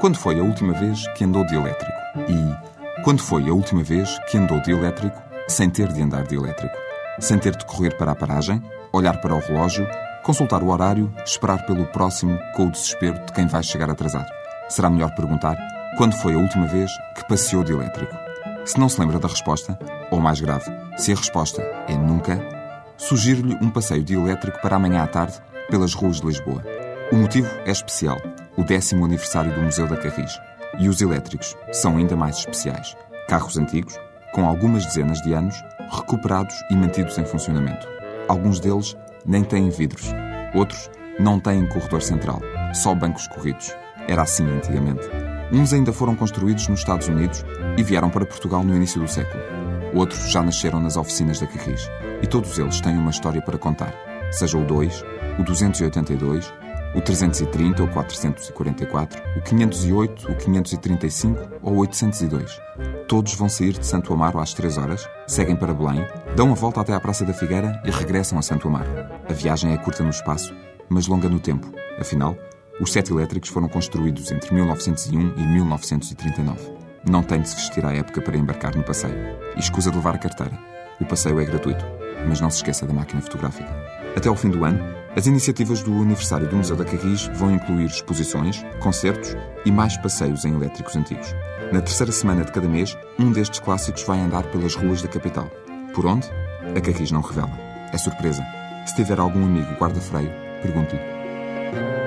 Quando foi a última vez que andou de elétrico? E quando foi a última vez que andou de elétrico sem ter de andar de elétrico? Sem ter de correr para a paragem, olhar para o relógio, consultar o horário, esperar pelo próximo com o desespero de quem vai chegar atrasado? Será melhor perguntar quando foi a última vez que passeou de elétrico? Se não se lembra da resposta, ou mais grave, se a resposta é nunca, sugiro-lhe um passeio de elétrico para amanhã à tarde pelas ruas de Lisboa. O motivo é especial, o décimo aniversário do Museu da Carris. E os elétricos são ainda mais especiais. Carros antigos, com algumas dezenas de anos, recuperados e mantidos em funcionamento. Alguns deles nem têm vidros, outros não têm corredor central, só bancos corridos. Era assim antigamente. Uns ainda foram construídos nos Estados Unidos e vieram para Portugal no início do século. Outros já nasceram nas oficinas da Carris. E todos eles têm uma história para contar. Seja o 2, o 282, o 330 ou 444, o 508, o 535 ou o 802. Todos vão sair de Santo Amaro às 3 horas, seguem para Belém, dão a volta até à Praça da Figueira e regressam a Santo Amaro. A viagem é curta no espaço, mas longa no tempo. Afinal, os sete elétricos foram construídos entre 1901 e 1939. Não tem de se vestir à época para embarcar no passeio. E escusa de levar a carteira. O passeio é gratuito, mas não se esqueça da máquina fotográfica. Até ao fim do ano, as iniciativas do aniversário do Museu da Carris vão incluir exposições, concertos e mais passeios em elétricos antigos. Na terceira semana de cada mês, um destes clássicos vai andar pelas ruas da capital. Por onde? A Carris não revela. É surpresa. Se tiver algum amigo guarda-freio, pergunte-lhe.